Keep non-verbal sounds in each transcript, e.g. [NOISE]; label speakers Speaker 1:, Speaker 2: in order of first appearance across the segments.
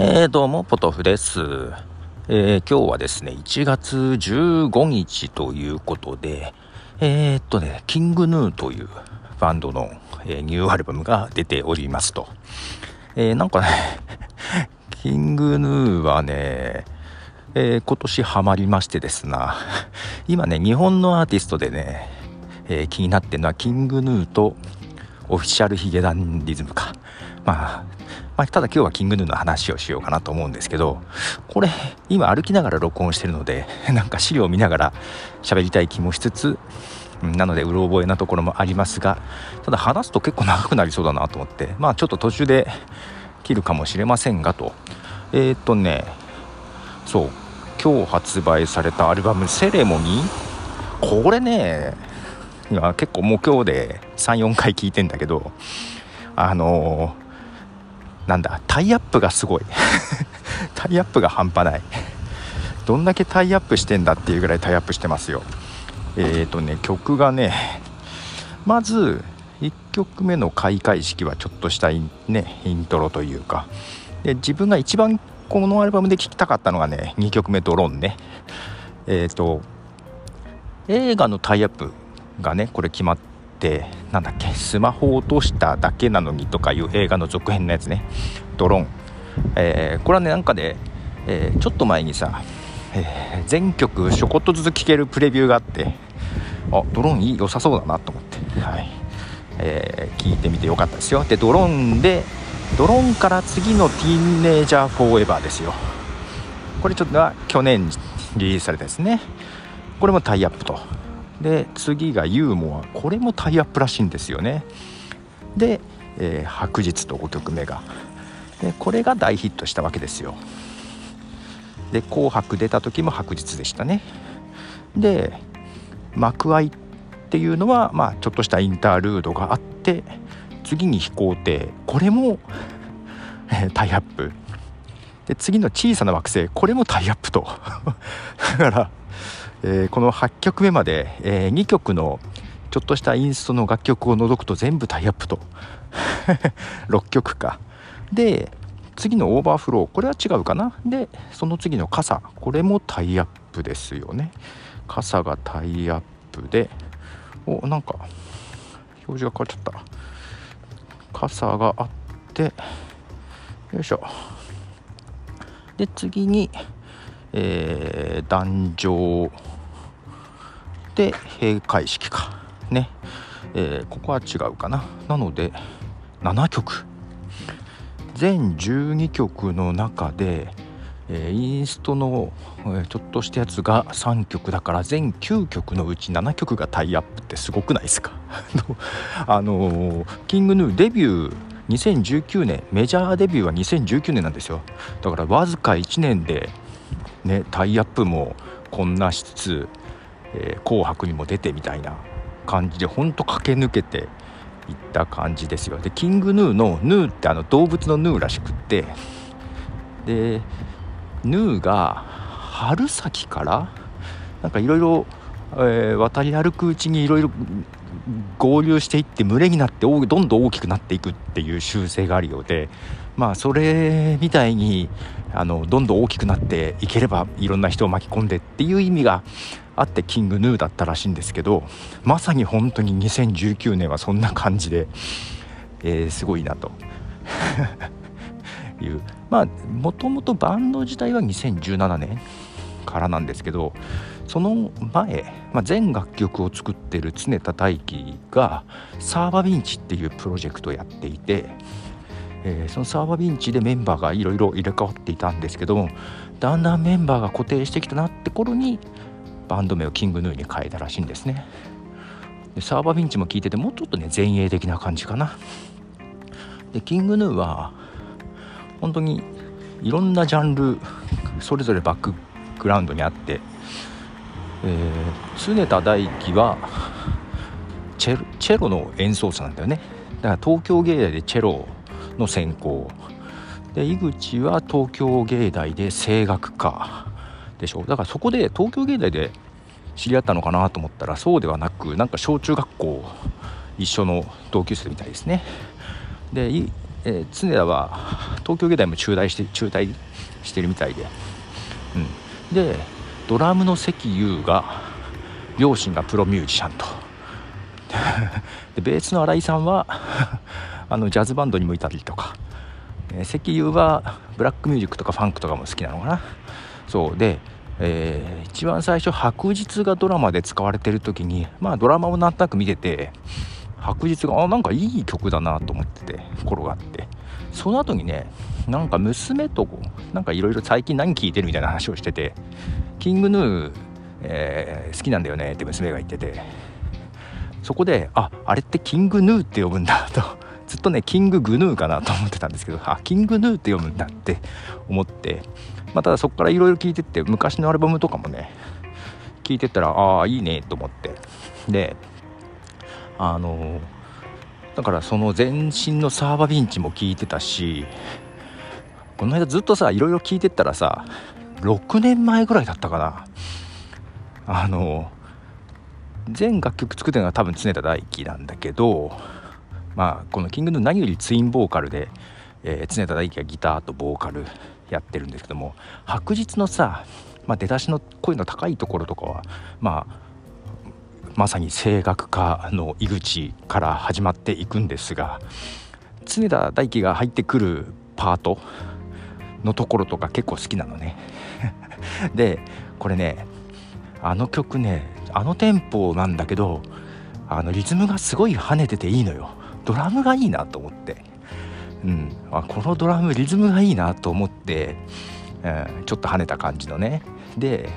Speaker 1: えー、どうも、ポトフです。えー、今日はですね、1月15日ということで、えー、っとね、キングヌーというバンドの、え、ニューアルバムが出ておりますと。え、なんかね、[LAUGHS] キングヌーはね、え、今年ハマりましてですな、今ね、日本のアーティストでね、え、気になってるのはキングヌーとオフィシャルヒゲダンディズムか。まあ、まあ、ただ今日はキングヌーの話をしようかなと思うんですけど、これ、今歩きながら録音してるので、[LAUGHS] なんか資料を見ながら喋りたい気もしつつ、なので、うろ覚えなところもありますが、ただ話すと結構長くなりそうだなと思って、まあちょっと途中で切るかもしれませんがと。えー、っとね、そう、今日発売されたアルバム「セレモニー」これね今結構もう今日で34回聞いてんだけどあのーなんだタイアップがすごい。[LAUGHS] タイアップが半端ない。どんだけタイアップしてんだっていうぐらいタイアップしてますよ。えっ、ー、とね曲がねまず1曲目の開会式はちょっとしたイン,、ね、イントロというか。で自分が一番このアルバムで聴きたかったのがね2曲目「ドローンね」えっ、ー、と映画のタイアップがねこれ決まっってなんだっけスマホ落としただけなのにとかいう映画の続編のやつね。ドローン、えー、これはねなんかで、えー、ちょっと前にさ、えー、全曲ちょこっとずつ聴けるプレビューがあってあドローンいい良さそうだなと思って、はい。えー、聞いてみてよかったですよ。でドローンでドローンから次のティーンネージャーフォーエバーですよ。これちょっと去年リリースされたですね。これもタイアップと。で次がユーモア。これもタイアップらしいんですよね。で、えー、白日と5曲目が。でこれが大ヒットしたわけですよ。で「紅白」出た時も白日でしたね。で幕開っていうのは、まあ、ちょっとしたインタールードがあって次に飛行艇。これも、えー、タイアップ。で次の小さな惑星。これもタイアップと。[LAUGHS] だからえー、この8曲目まで、えー、2曲のちょっとしたインストの楽曲を除くと全部タイアップと。[LAUGHS] 6曲か。で次の Overflow これは違うかな。でその次の傘これもタイアップですよね。傘がタイアップでおなんか表示が変わっちゃった。傘があってよいしょ。で次にえー、壇上で閉会式か。ね、えー、ここは違うかな。なので7曲。全12曲の中で、えー、インストの、えー、ちょっとしたやつが3曲だから全9曲のうち7曲がタイアップってすごくないですか？[LAUGHS] あのー、キングヌーデビュー2019年メジャーデビューは2019年なんですよ。だからわずか1年でね、タイアップもこんなしつつ、えー、紅白にも出てみたいな感じでほんと駆け抜けていった感じですよ。でキングヌーのヌーってあの動物のヌーらしくってでヌーが春先からなんかいろいろ渡り歩くうちにいろいろ合流していって群れになってどんどん大きくなっていくっていう習性があるようでまあそれみたいにあのどんどん大きくなっていければいろんな人を巻き込んでっていう意味があってキングヌーだったらしいんですけどまさに本当に2019年はそんな感じで、えー、すごいなと。[LAUGHS] いう。まあもともとバンド自体は2017年からなんですけどその前、まあ、全楽曲を作ってる常田大輝がサーバービンチっていうプロジェクトをやっていて、えー、そのサーバービンチでメンバーがいろいろ入れ替わっていたんですけどもだんだんメンバーが固定してきたなって頃にバンド名をキングヌーに変えたらしいんですね。でサーバービンチも聞いててもうちょっとね前衛的な感じかな。でキングヌーは本当にいろんなジャンルそれぞれバックグラウンドにあって、えー、常田大輝はチェチェロの演奏者なんだよね。だから東京芸大でチェロの専攻。で井口は東京芸大で声楽科でしょ？だからそこで東京芸大で知り合ったのかなと思ったらそうではなくなんか小中学校一緒の同級生みたいですね。でえー、常田は東京芸大も中退して中退してるみたいで、うん、でドラムの関優が両親がプロミュージシャンと。[LAUGHS] でベースの新井さんは [LAUGHS] あのジャズバンドにもいたりとか、えー、関優はブラックミュージックとかファンクとかも好きなのかな。そう。でえー、一番最初白日がドラマで使われてる時にまあドラマをなんとなく見てて白日があなんかいい曲だなと思ってて頃がって。その後にねなんか娘となんかいろいろ最近何聴いてるみたいな話をしててキングヌー、えー、好きなんだよねって娘が言っててそこでああれってキングヌーって呼ぶんだ [LAUGHS] と。ずっとねキンググヌーかなと思ってたんですけどあキングヌーって読むんだって思ってまあ、ただそこからいろいろ聞いてって昔のアルバムとかもね聞いてったらああいいねと思って。であのだからその前身のサーバービンチも聞いてたしこの間ずっとさいろいろ聞いてったらさ6年前ぐらいだったかな。あの全楽曲作ってるのは多分常田大樹なんだけどまあこの「キングの何よりツインボーカルで、えー、常田大樹がギターとボーカルやってるんですけども白日のさ、まあ、出だしの声の高いところとかはまあまさに声楽家の井口から始まっていくんですが常田大輝が入ってくるパートのところとか結構好きなのね。[LAUGHS] でこれねあの曲ねあのテンポなんだけどあのリズムがすごい跳ねてていいのよ。ドラムがいいなと思って。うん、あこのドラムリズムがいいなと思って、うん、ちょっと跳ねた感じのね。で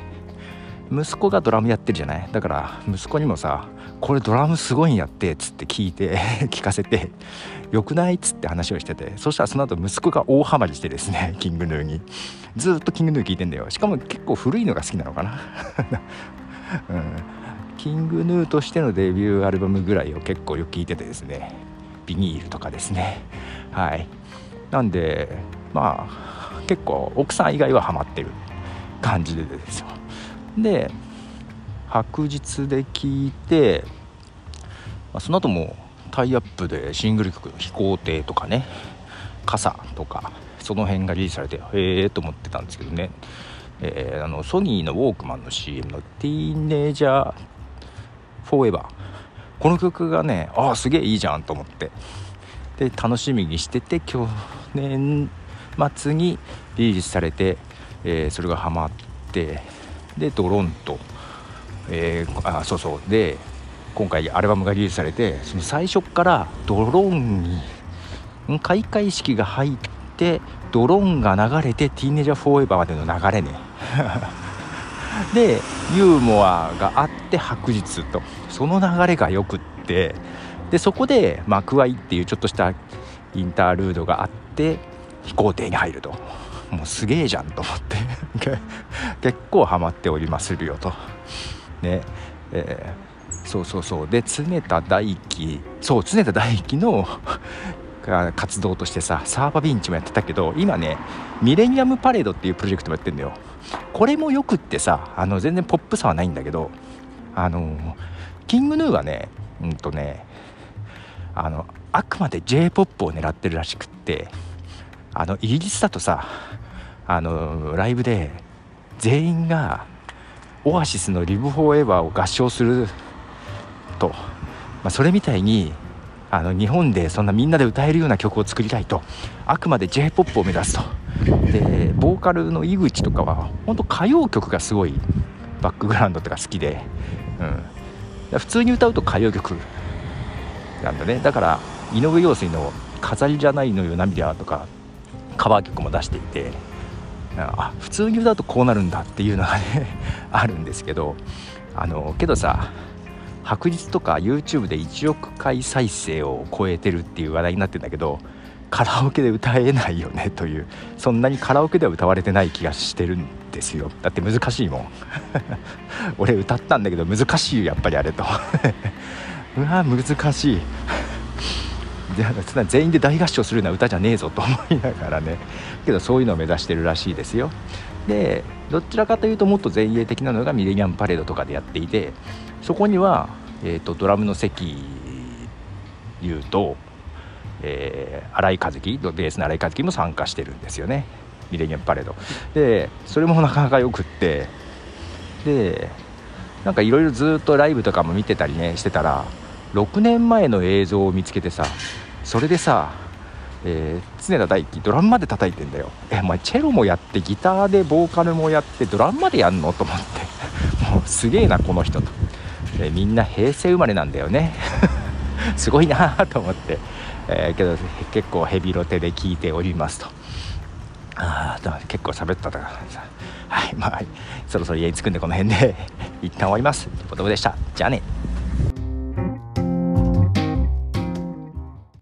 Speaker 1: 息子がドラムやってるじゃない？だから息子にもさ「これドラムすごいんやって」っつって聞いて [LAUGHS] 聞かせて「よくない?」っつって話をしててそしたらその後息子が大ハマりしてですね [LAUGHS] キングヌーに。ずっとキングヌー聞いてんだよ。しかも結構古いのが好きなのかな、[LAUGHS] うん、キングヌーとしてのデビューアルバムぐらいを結構よく聞いててですね。ビニールとかですね。はい。なんでまあ結構奥さん以外はハマってる感じでですよ。で白日で聴いて、まあ、その後もタイアップでシングル曲「飛行艇」とかね「傘」とかその辺がリリースされてへえと思ってたんですけどね、えー、あのソニーのウォークマンの CM の「ティーネージャーフォーエバー」この曲がねああすげえいいじゃんと思って。で楽しみにしてて去年末にリリースされて、えー、それがハマってでドロンと、えー、あそうそう。で今回アルバムがリリースされてその最初からドローンに開会式が入ってドローンが流れて「ティーネージャーフォーエバー」までの流れね。[LAUGHS] でユーモアがあって白日とその流れがよくってでそこで幕開っていうちょっとしたインタールードがあって飛行艇に入ると。もうすげえじゃんと思って。[LAUGHS] 結構ハマっておりまするよと。ねえー、そうそうそう。で常田大樹そう常田大樹の [LAUGHS] 活動としてさサーバービンチもやってたけど今ねミレニアムパレードっていうプロジェクトもやってんだよ。これもよくってさあの全然ポップさはないんだけどあのキングヌーはねうんとねあのあくまで j p o p を狙ってるらしくってあのイギリスだとさあのライブで全員がオアシスの「リブ・フォーエバー」を合唱すると、まあ、それみたいにあの日本でそんなみんなで歌えるような曲を作りたいと。あくまで j p o p を目指すと。でボーカルの井口とかは本当歌謡曲がすごいバックグラウンドとか好きで、うん、普通に歌うと歌謡曲なんだね。だから井上陽水の「飾りじゃないのよ涙」とかカバー曲も出していて。あ普通に歌うとこうなるんだっていうのがね [LAUGHS] あるんですけどあのけどさ白日とか YouTube で1億回再生を超えてるっていう話題になってんだけどカラオケで歌えないよねというそんなにカラオケでは歌われてない気がしてるんですよ。だって難しいもん。[LAUGHS] 俺歌ったんだけど難しいやっぱりあれと。[LAUGHS] うわ難しい。全員で大合唱するような歌じゃねえぞと思いながらね。けどそういうのを目指してるらしいですよ。でどちらかというともっと前衛的なのがミレニアムパレードとかでやっていてそこには、えーと、ドラムの関優とえー、新井和樹ベースの新井和樹も参加してるんですよね。ミレニアムパレード。でそれもなかなかよくって。でなんかいろいろずっとライブとかも見てたりねしてたら6年前の映像を見つけてさそれでさ、えー、常田大輝ドラムまで叩いてんだよ。えお前チェロもやってギターでボーカルもやってドラムまでやんの？と思って。[LAUGHS] もうすげえなこの人と。でみんな平成生まれなんだよね。[LAUGHS] すごいなと思って、えー、けど結構ヘビロテで聞いておりますと。ああ結構喋ったからさ。はいまあそろそろ家に着くんでこの辺で。[LAUGHS] 一旦終わります。ということでした。じゃあね。